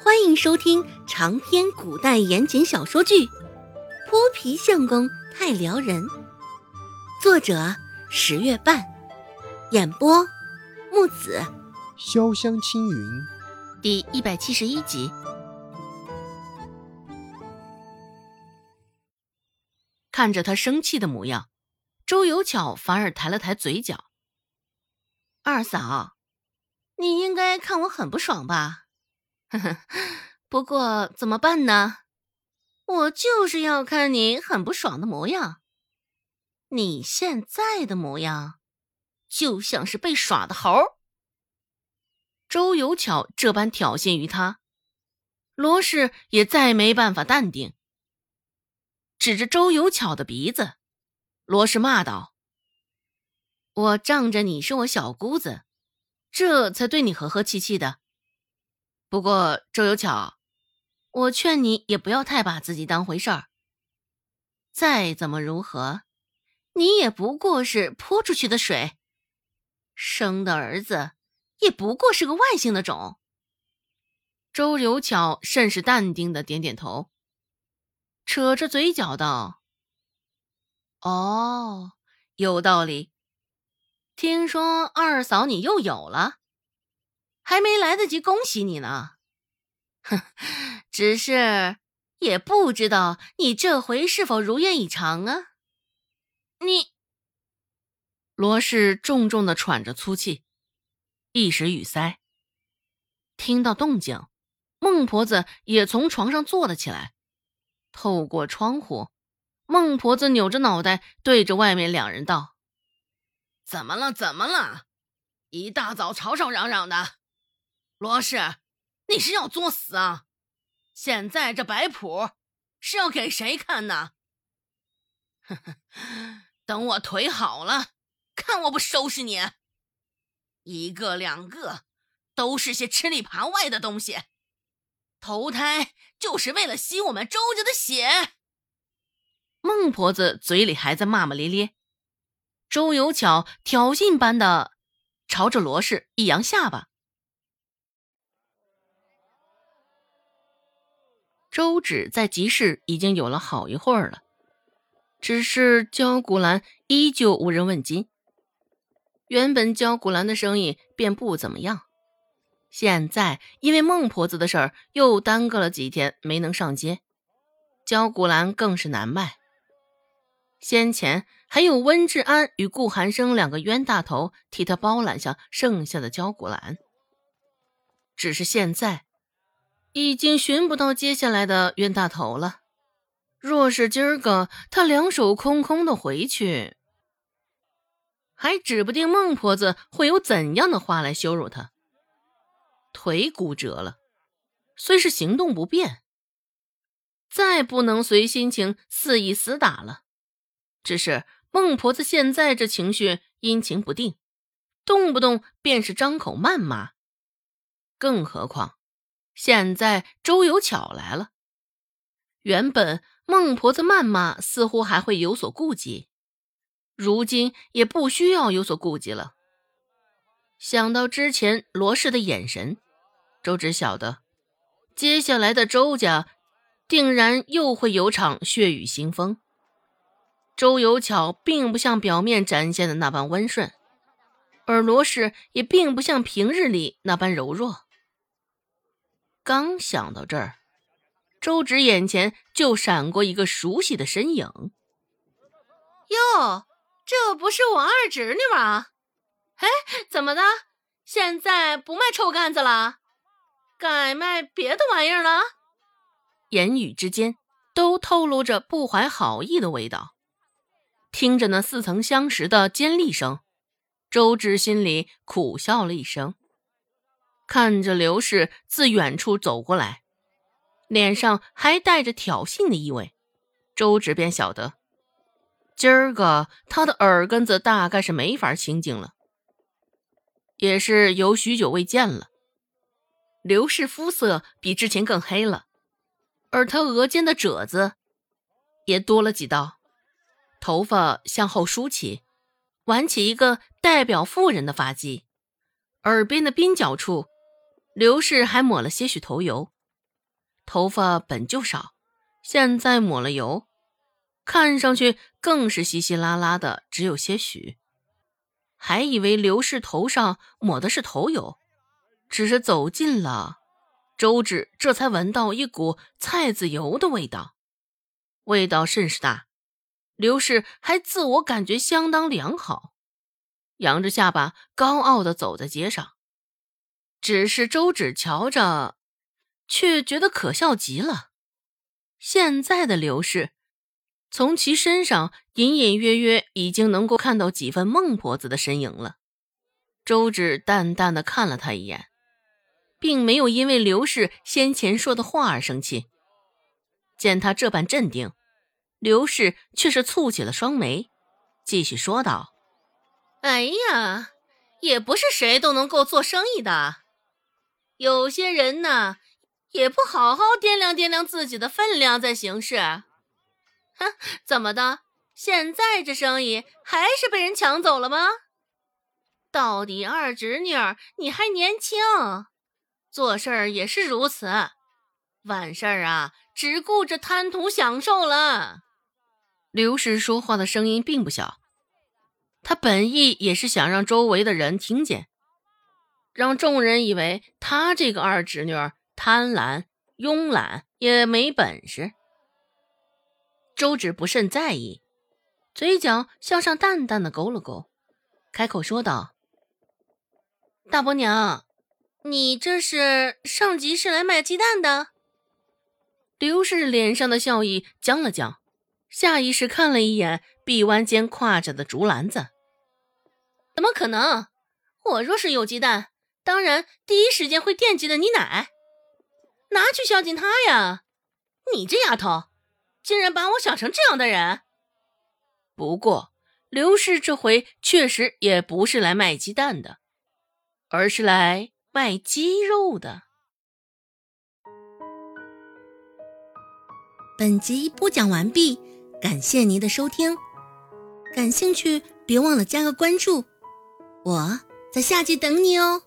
欢迎收听长篇古代言情小说剧《泼皮相公太撩人》，作者十月半，演播木子潇湘青云，第一百七十一集。看着他生气的模样，周有巧反而抬了抬嘴角：“二嫂，你应该看我很不爽吧？”呵呵，不过怎么办呢？我就是要看你很不爽的模样。你现在的模样，就像是被耍的猴。周有巧这般挑衅于他，罗氏也再没办法淡定，指着周有巧的鼻子，罗氏骂道：“我仗着你是我小姑子，这才对你和和气气的。”不过周有巧，我劝你也不要太把自己当回事儿。再怎么如何，你也不过是泼出去的水，生的儿子也不过是个外姓的种。周有巧甚是淡定的点点头，扯着嘴角道：“哦，有道理。听说二嫂你又有了。”还没来得及恭喜你呢，哼，只是也不知道你这回是否如愿以偿啊！你，罗氏重重的喘着粗气，一时语塞。听到动静，孟婆子也从床上坐了起来，透过窗户，孟婆子扭着脑袋对着外面两人道：“怎么了？怎么了？一大早吵吵嚷嚷的。”罗氏，你是要作死啊？现在这摆谱是要给谁看呢？呵呵，等我腿好了，看我不收拾你！一个两个，都是些吃里扒外的东西，投胎就是为了吸我们周家的血。孟婆子嘴里还在骂骂咧咧，周有巧挑衅般的朝着罗氏一扬下巴。周芷在集市已经有了好一会儿了，只是焦古兰依旧无人问津。原本焦古兰的生意便不怎么样，现在因为孟婆子的事儿又耽搁了几天，没能上街，焦古兰更是难卖。先前还有温志安与顾寒生两个冤大头替他包揽下剩下的焦古兰，只是现在。已经寻不到接下来的冤大头了。若是今儿个他两手空空的回去，还指不定孟婆子会有怎样的话来羞辱他。腿骨折了，虽是行动不便，再不能随心情肆意厮打了。只是孟婆子现在这情绪阴晴不定，动不动便是张口谩骂，更何况……现在周有巧来了，原本孟婆子谩骂似乎还会有所顾忌，如今也不需要有所顾忌了。想到之前罗氏的眼神，周芷晓得，接下来的周家定然又会有场血雨腥风。周有巧并不像表面展现的那般温顺，而罗氏也并不像平日里那般柔弱。刚想到这儿，周芷眼前就闪过一个熟悉的身影。哟，这不是我二侄女吗？哎，怎么的？现在不卖臭干子了，改卖别的玩意儿了？言语之间都透露着不怀好意的味道。听着那似曾相识的尖利声，周芷心里苦笑了一声。看着刘氏自远处走过来，脸上还带着挑衅的意味，周芷便晓得，今儿个他的耳根子大概是没法清净了。也是有许久未见了，刘氏肤色比之前更黑了，而他额间的褶子也多了几道，头发向后梳起，挽起一个代表妇人的发髻，耳边的鬓角处。刘氏还抹了些许头油，头发本就少，现在抹了油，看上去更是稀稀拉拉的，只有些许。还以为刘氏头上抹的是头油，只是走近了，周芷这才闻到一股菜籽油的味道，味道甚是大。刘氏还自我感觉相当良好，扬着下巴，高傲的走在街上。只是周芷瞧着，却觉得可笑极了。现在的刘氏。从其身上隐隐约约已经能够看到几分孟婆子的身影了。周芷淡淡的看了他一眼，并没有因为刘氏先前说的话而生气。见他这般镇定，刘氏却是蹙起了双眉，继续说道：“哎呀，也不是谁都能够做生意的，有些人呢，也不好好掂量掂量自己的分量再行事。”哼，怎么的？现在这生意还是被人抢走了吗？到底二侄女你还年轻，做事儿也是如此，完事儿啊，只顾着贪图享受了。刘氏说话的声音并不小，他本意也是想让周围的人听见，让众人以为他这个二侄女贪婪、慵懒，也没本事。周芷不甚在意，嘴角向上淡淡的勾了勾，开口说道：“大伯娘，你这是上集市来卖鸡蛋的？”刘氏脸上的笑意僵了僵，下意识看了一眼臂弯间挎着的竹篮子。怎么可能？我若是有鸡蛋，当然第一时间会惦记的你奶，拿去孝敬他呀！你这丫头！竟然把我想成这样的人。不过，刘氏这回确实也不是来卖鸡蛋的，而是来卖鸡肉的。本集播讲完毕，感谢您的收听。感兴趣，别忘了加个关注，我在下集等你哦。